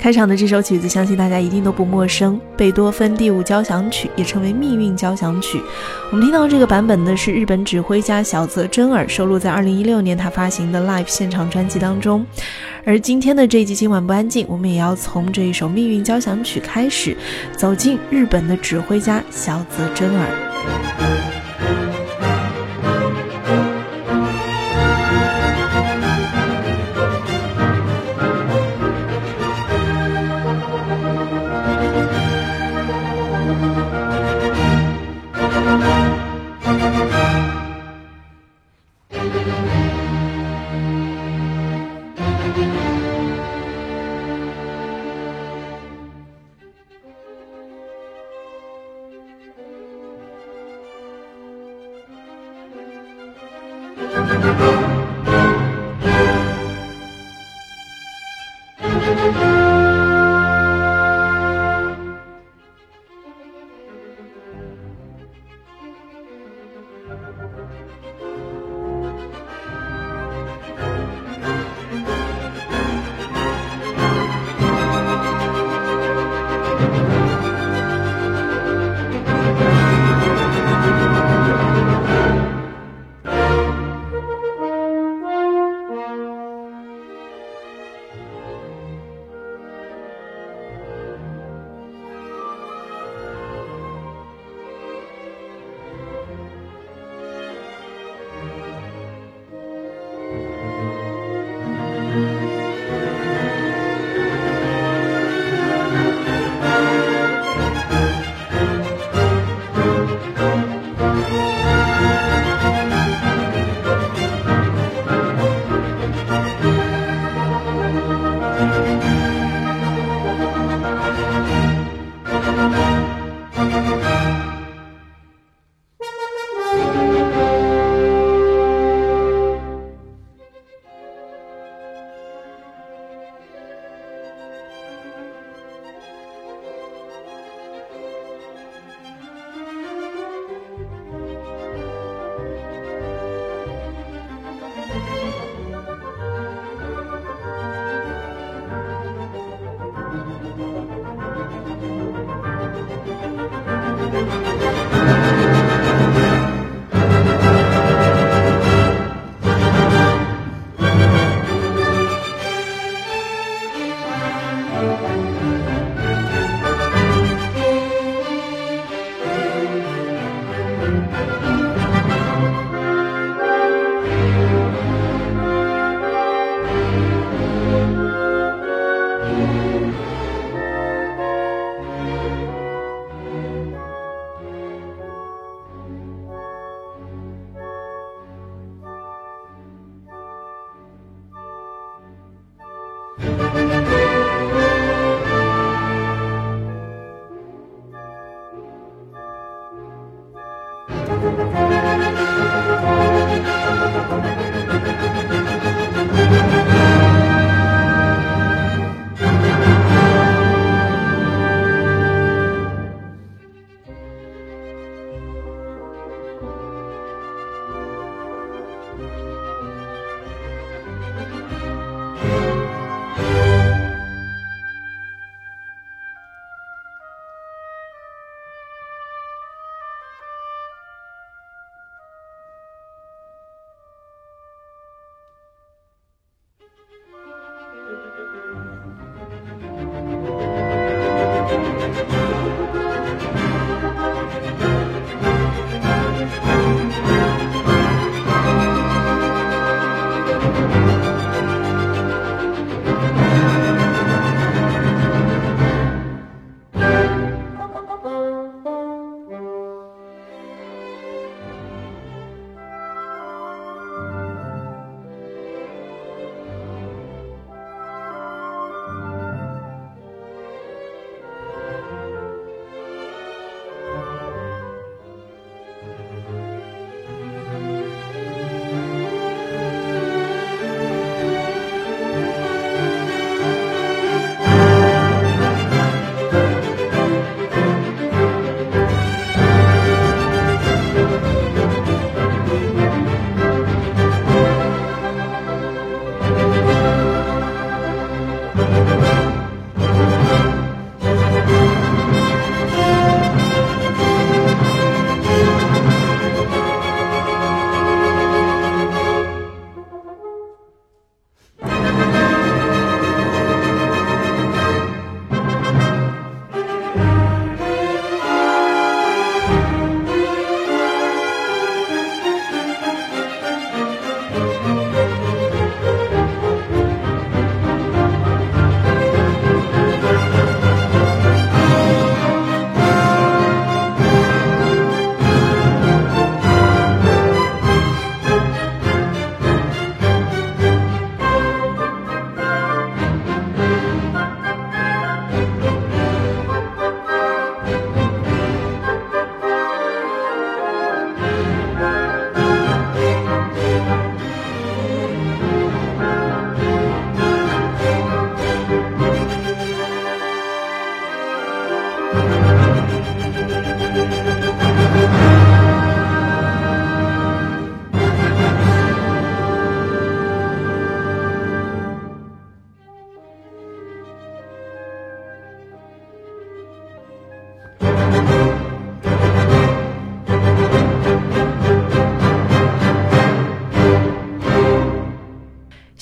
开场的这首曲子，相信大家一定都不陌生。贝多芬第五交响曲也称为命运交响曲。我们听到这个版本呢，是日本指挥家小泽征尔收录在二零一六年他发行的 Live 现场专辑当中。而今天的这一集今晚不安静，我们也要从这一首命运交响曲开始，走进日本的指挥家小泽征尔。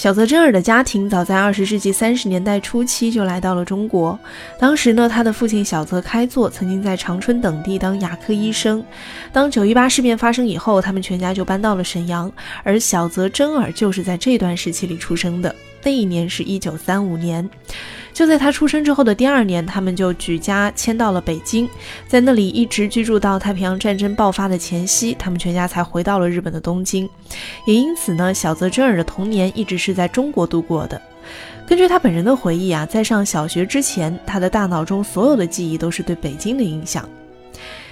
小泽征尔的家庭早在二十世纪三十年代初期就来到了中国。当时呢，他的父亲小泽开作曾经在长春等地当牙科医生。当九一八事变发生以后，他们全家就搬到了沈阳，而小泽征尔就是在这段时期里出生的。那一年是一九三五年。就在他出生之后的第二年，他们就举家迁到了北京，在那里一直居住到太平洋战争爆发的前夕，他们全家才回到了日本的东京。也因此呢，小泽征尔的童年一直是在中国度过的。根据他本人的回忆啊，在上小学之前，他的大脑中所有的记忆都是对北京的印象。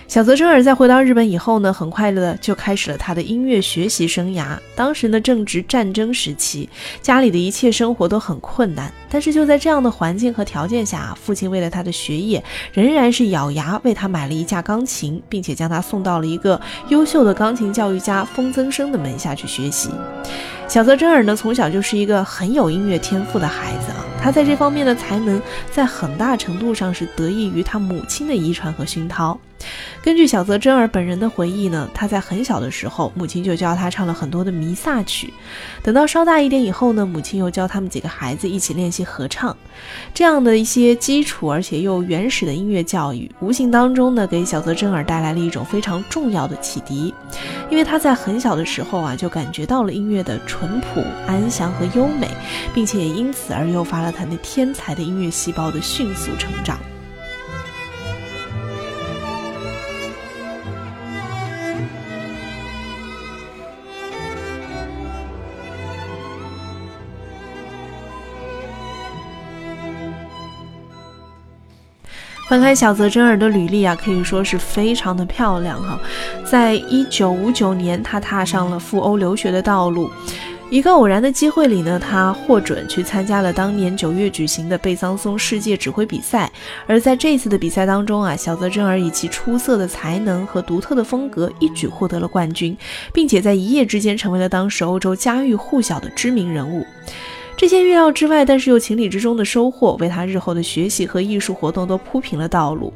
小泽征尔在回到日本以后呢，很快的就开始了他的音乐学习生涯。当时呢正值战争时期，家里的一切生活都很困难。但是就在这样的环境和条件下，父亲为了他的学业，仍然是咬牙为他买了一架钢琴，并且将他送到了一个优秀的钢琴教育家风曾生的门下去学习。小泽征尔呢，从小就是一个很有音乐天赋的孩子啊。他在这方面的才能，在很大程度上是得益于他母亲的遗传和熏陶。根据小泽征尔本人的回忆呢，他在很小的时候，母亲就教他唱了很多的弥撒曲。等到稍大一点以后呢，母亲又教他们几个孩子一起练习合唱。这样的一些基础而且又原始的音乐教育，无形当中呢，给小泽征尔带来了一种非常重要的启迪。因为他在很小的时候啊，就感觉到了音乐的淳朴、安详和优美，并且也因此而诱发了他那天才的音乐细胞的迅速成长。翻开小泽征尔的履历啊，可以说是非常的漂亮哈。在一九五九年，他踏上了赴欧留学的道路。一个偶然的机会里呢，他获准去参加了当年九月举行的贝桑松世界指挥比赛。而在这次的比赛当中啊，小泽征尔以其出色的才能和独特的风格，一举获得了冠军，并且在一夜之间成为了当时欧洲家喻户晓的知名人物。这些预料之外，但是又情理之中的收获，为他日后的学习和艺术活动都铺平了道路。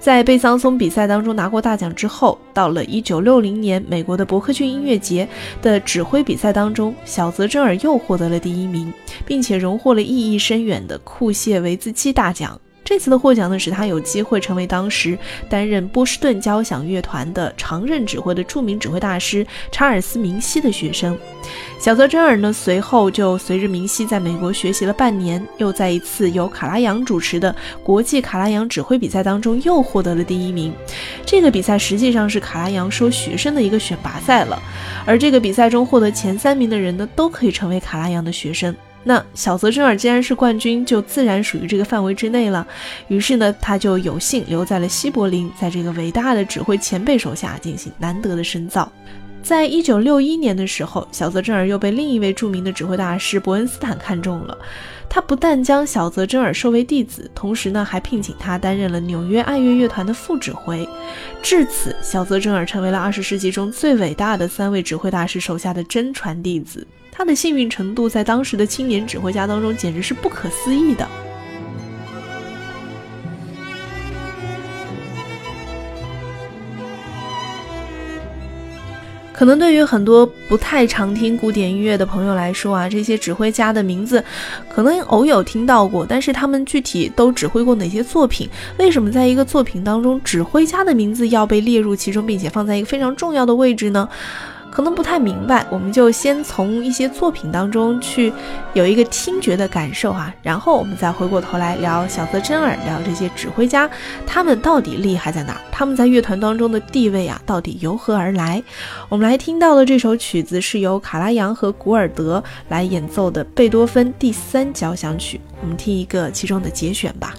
在贝桑松比赛当中拿过大奖之后，到了1960年美国的伯克郡音乐节的指挥比赛当中，小泽征尔又获得了第一名，并且荣获了意义深远的库谢维兹基大奖。这次的获奖呢，使他有机会成为当时担任波士顿交响乐团的常任指挥的著名指挥大师查尔斯明希的学生。小泽征尔呢，随后就随着明西在美国学习了半年，又在一次由卡拉扬主持的国际卡拉扬指挥比赛当中又获得了第一名。这个比赛实际上是卡拉扬收学生的一个选拔赛了，而这个比赛中获得前三名的人呢，都可以成为卡拉扬的学生。那小泽征尔既然是冠军，就自然属于这个范围之内了。于是呢，他就有幸留在了西柏林，在这个伟大的指挥前辈手下进行难得的深造。在一九六一年的时候，小泽征尔又被另一位著名的指挥大师伯恩斯坦看中了。他不但将小泽征尔收为弟子，同时呢，还聘请他担任了纽约爱乐乐团的副指挥。至此，小泽征尔成为了二十世纪中最伟大的三位指挥大师手下的真传弟子。他的幸运程度在当时的青年指挥家当中简直是不可思议的。可能对于很多不太常听古典音乐的朋友来说啊，这些指挥家的名字可能偶有听到过，但是他们具体都指挥过哪些作品？为什么在一个作品当中，指挥家的名字要被列入其中，并且放在一个非常重要的位置呢？可能不太明白，我们就先从一些作品当中去有一个听觉的感受哈，然后我们再回过头来聊小泽征尔，聊这些指挥家，他们到底厉害在哪儿？他们在乐团当中的地位啊，到底由何而来？我们来听到的这首曲子是由卡拉扬和古尔德来演奏的贝多芬第三交响曲，我们听一个其中的节选吧。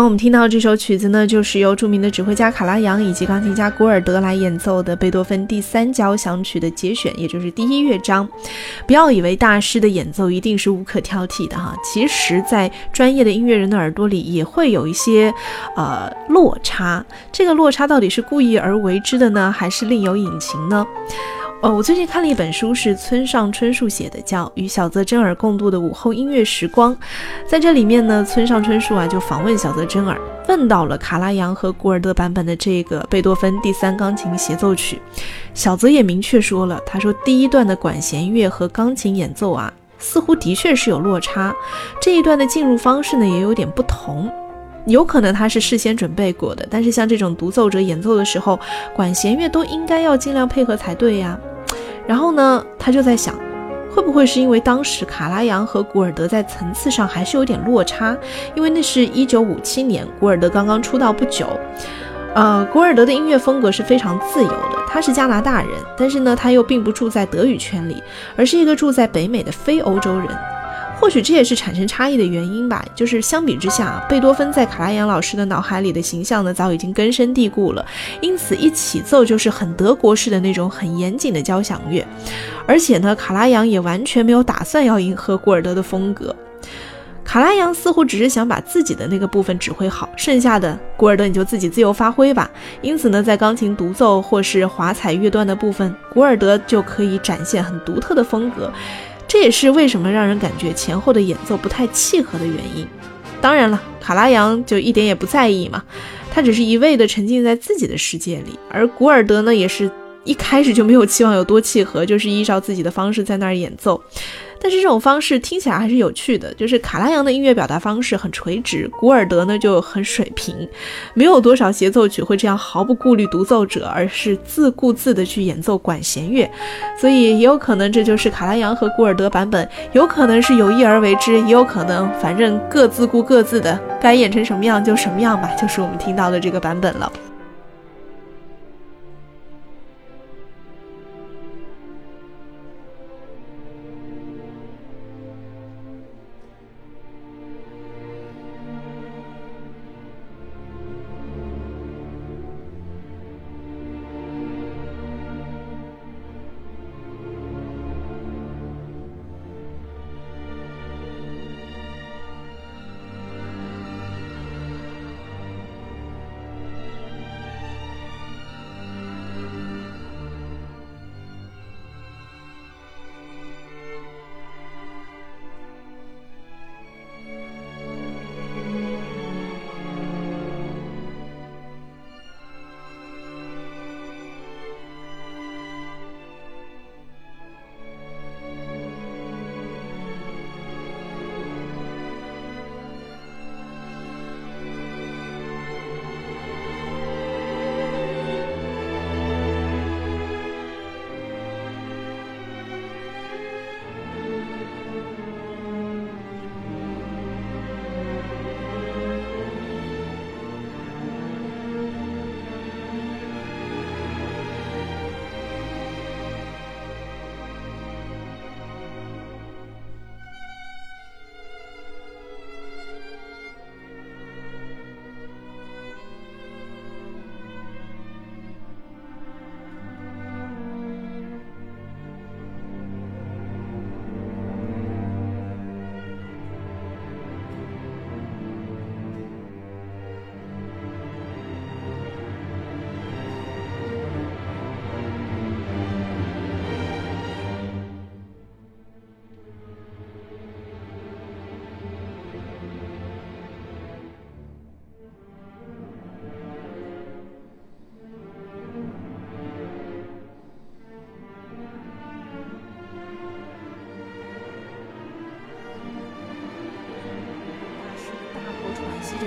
刚我们听到这首曲子呢，就是由著名的指挥家卡拉扬以及钢琴家古尔德来演奏的贝多芬第三交响曲的节选，也就是第一乐章。不要以为大师的演奏一定是无可挑剔的哈，其实，在专业的音乐人的耳朵里也会有一些呃落差。这个落差到底是故意而为之的呢，还是另有隐情呢？哦，我最近看了一本书，是村上春树写的，叫《与小泽征尔共度的午后音乐时光》。在这里面呢，村上春树啊就访问小泽征尔，问到了卡拉扬和古尔德版本的这个贝多芬第三钢琴协奏曲。小泽也明确说了，他说第一段的管弦乐和钢琴演奏啊，似乎的确是有落差，这一段的进入方式呢也有点不同。有可能他是事先准备过的，但是像这种独奏者演奏的时候，管弦乐都应该要尽量配合才对呀。然后呢，他就在想，会不会是因为当时卡拉扬和古尔德在层次上还是有点落差？因为那是一九五七年，古尔德刚刚出道不久。呃，古尔德的音乐风格是非常自由的，他是加拿大人，但是呢，他又并不住在德语圈里，而是一个住在北美的非欧洲人。或许这也是产生差异的原因吧。就是相比之下，贝多芬在卡拉扬老师的脑海里的形象呢，早已经根深蒂固了。因此，一起奏就是很德国式的那种很严谨的交响乐。而且呢，卡拉扬也完全没有打算要迎合古尔德的风格。卡拉扬似乎只是想把自己的那个部分指挥好，剩下的古尔德你就自己自由发挥吧。因此呢，在钢琴独奏或是华彩乐段的部分，古尔德就可以展现很独特的风格。这也是为什么让人感觉前后的演奏不太契合的原因。当然了，卡拉扬就一点也不在意嘛，他只是一味的沉浸在自己的世界里，而古尔德呢，也是一开始就没有期望有多契合，就是依照自己的方式在那儿演奏。但是这种方式听起来还是有趣的，就是卡拉扬的音乐表达方式很垂直，古尔德呢就很水平，没有多少协奏曲会这样毫不顾虑独奏者，而是自顾自的去演奏管弦乐，所以也有可能这就是卡拉扬和古尔德版本，有可能是有意而为之，也有可能反正各自顾各自的，该演成什么样就什么样吧，就是我们听到的这个版本了。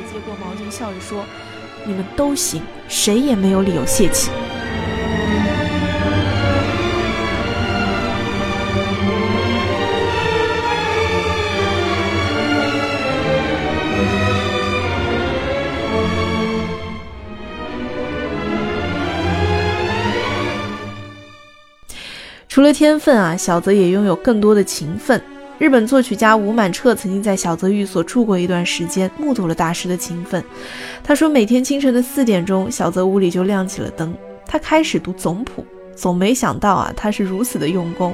接过毛巾，笑着说：“你们都行，谁也没有理由泄气。”除了天分啊，小泽也拥有更多的勤奋。日本作曲家吴满彻曾经在小泽寓所住过一段时间，目睹了大师的勤奋。他说，每天清晨的四点钟，小泽屋里就亮起了灯，他开始读总谱。总没想到啊，他是如此的用功。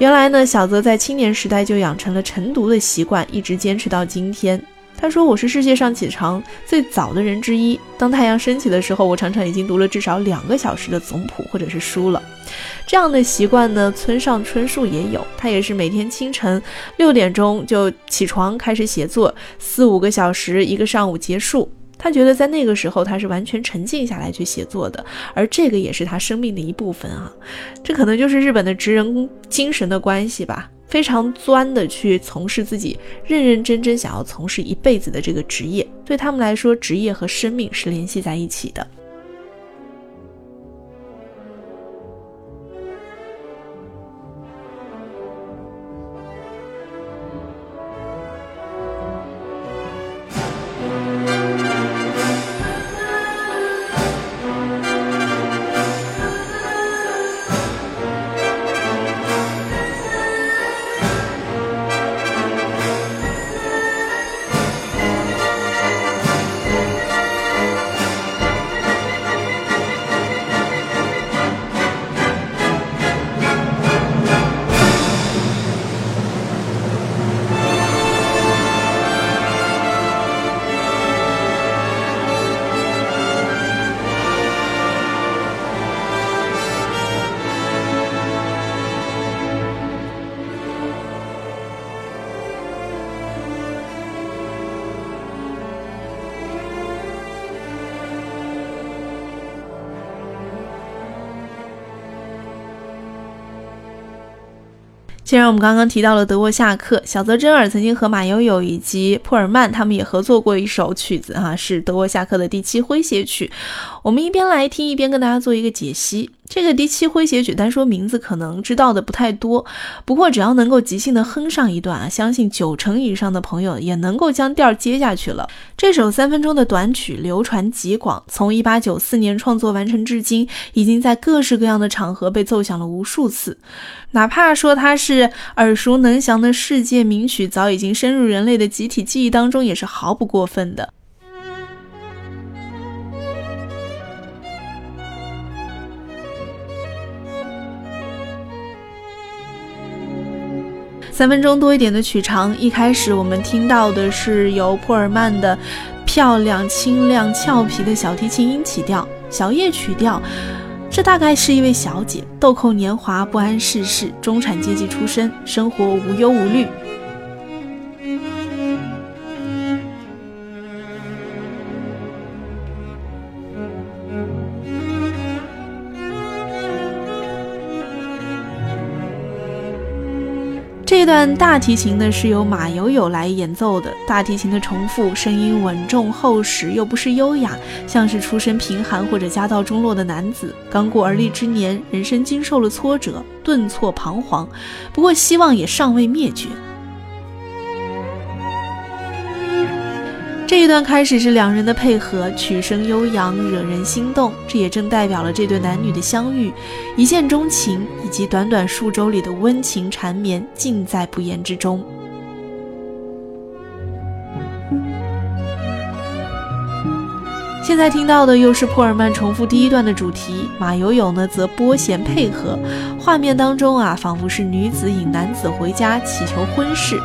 原来呢，小泽在青年时代就养成了晨读的习惯，一直坚持到今天。他说：“我是世界上起床最早的人之一。当太阳升起的时候，我常常已经读了至少两个小时的总谱或者是书了。这样的习惯呢，村上春树也有，他也是每天清晨六点钟就起床开始写作，四五个小时一个上午结束。”他觉得在那个时候，他是完全沉静下来去写作的，而这个也是他生命的一部分啊。这可能就是日本的职人精神的关系吧，非常钻的去从事自己认认真真想要从事一辈子的这个职业。对他们来说，职业和生命是联系在一起的。既然我们刚刚提到了德沃夏克，小泽征尔曾经和马友友以及普尔曼他们也合作过一首曲子，哈，是德沃夏克的第七诙谐曲。我们一边来听，一边跟大家做一个解析。这个第七诙谐曲，单说名字可能知道的不太多，不过只要能够即兴的哼上一段啊，相信九成以上的朋友也能够将调接下去了。这首三分钟的短曲流传极广，从一八九四年创作完成至今，已经在各式各样的场合被奏响了无数次。哪怕说它是耳熟能详的世界名曲，早已经深入人类的集体记忆当中，也是毫不过分的。三分钟多一点的曲长，一开始我们听到的是由珀尔曼的漂亮、清亮、俏皮的小提琴音起调，小夜曲调。这大概是一位小姐，豆蔻年华，不谙世事，中产阶级出身，生活无忧无虑。但大提琴呢是由马友友来演奏的，大提琴的重复，声音稳重厚实，又不失优雅，像是出身贫寒或者家道中落的男子，刚过而立之年，人生经受了挫折，顿挫彷徨，不过希望也尚未灭绝。这一段开始是两人的配合，曲声悠扬，惹人心动。这也正代表了这对男女的相遇、一见钟情，以及短短数周里的温情缠绵，尽在不言之中。现在听到的又是普尔曼重复第一段的主题，马友友呢则拨弦配合。画面当中啊，仿佛是女子引男子回家，祈求婚事。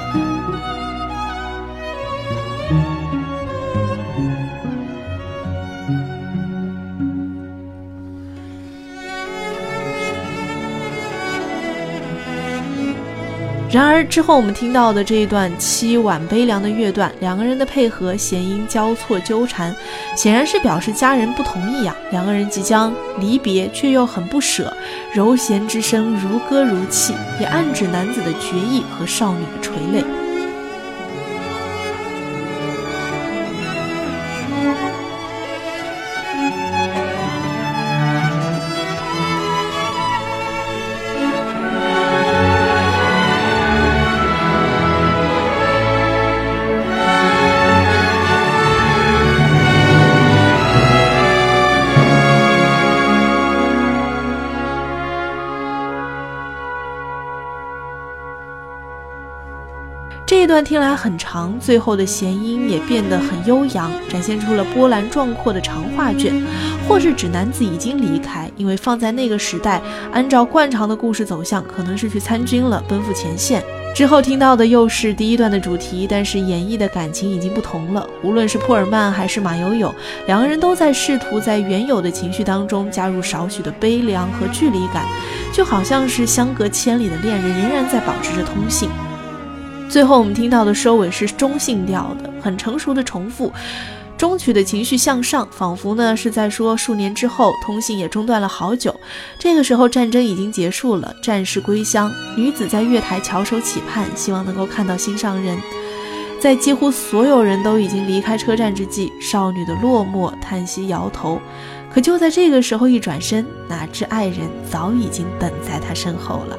然而之后我们听到的这一段凄婉悲凉的乐段，两个人的配合弦音交错纠缠，显然是表示家人不同意呀。两个人即将离别，却又很不舍，柔弦之声如歌如泣，也暗指男子的决意和少女的垂泪。这一段听来很长，最后的弦音也变得很悠扬，展现出了波澜壮阔的长画卷。或是指男子已经离开，因为放在那个时代，按照惯常的故事走向，可能是去参军了，奔赴前线。之后听到的又是第一段的主题，但是演绎的感情已经不同了。无论是普尔曼还是马友友，两个人都在试图在原有的情绪当中加入少许的悲凉和距离感，就好像是相隔千里的恋人仍然在保持着通信。最后我们听到的收尾是中性调的，很成熟的重复。中曲的情绪向上，仿佛呢是在说数年之后，通信也中断了好久。这个时候战争已经结束了，战士归乡，女子在月台翘首企盼，希望能够看到心上人。在几乎所有人都已经离开车站之际，少女的落寞叹息摇头。可就在这个时候一转身，哪知爱人早已经等在她身后了。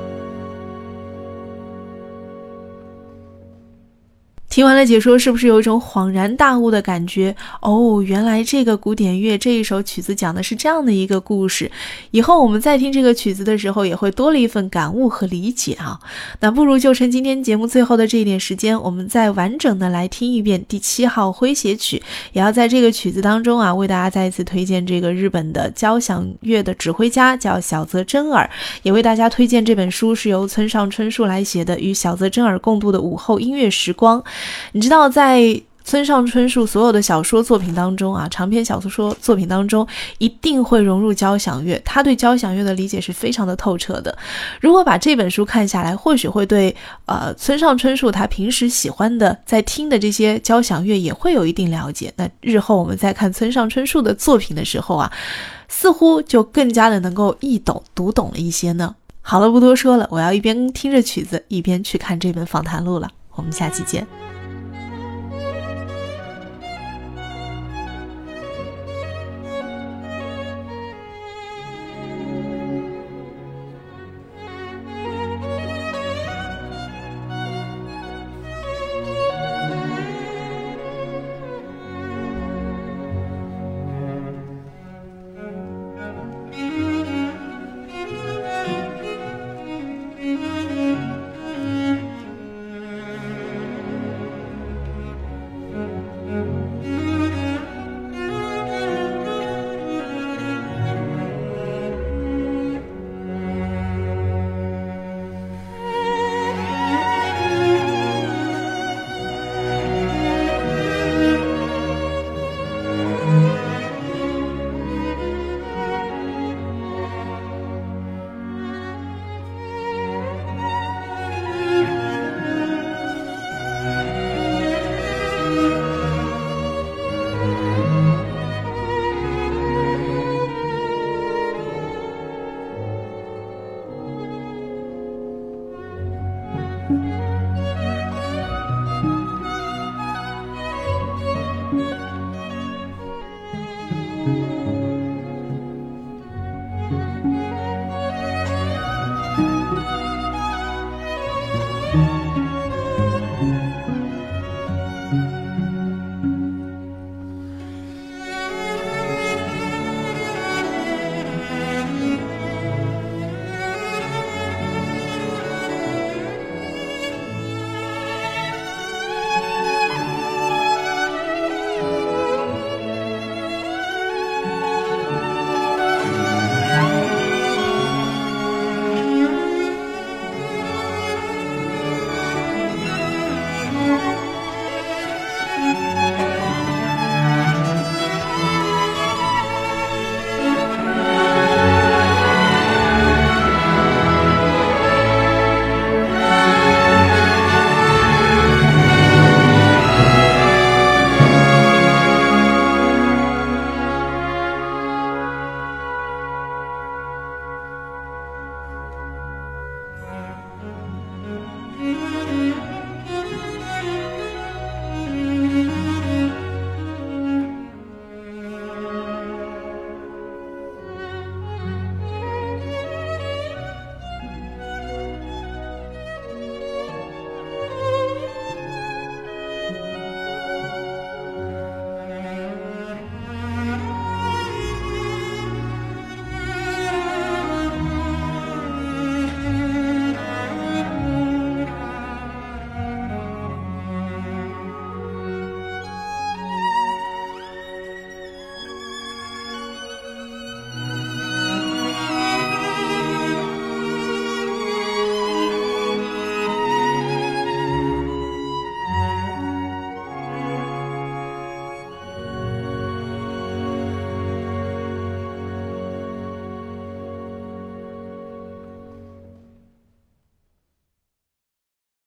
听完了解说，是不是有一种恍然大悟的感觉？哦，原来这个古典乐这一首曲子讲的是这样的一个故事。以后我们再听这个曲子的时候，也会多了一份感悟和理解啊。那不如就趁今天节目最后的这一点时间，我们再完整的来听一遍第七号诙谐曲。也要在这个曲子当中啊，为大家再一次推荐这个日本的交响乐的指挥家叫小泽征尔，也为大家推荐这本书是由村上春树来写的《与小泽征尔共度的午后音乐时光》。你知道，在村上春树所有的小说作品当中啊，长篇小说作品当中一定会融入交响乐。他对交响乐的理解是非常的透彻的。如果把这本书看下来，或许会对呃村上春树他平时喜欢的在听的这些交响乐也会有一定了解。那日后我们在看村上春树的作品的时候啊，似乎就更加的能够易懂读懂了一些呢。好了，不多说了，我要一边听着曲子，一边去看这本访谈录了。我们下期见。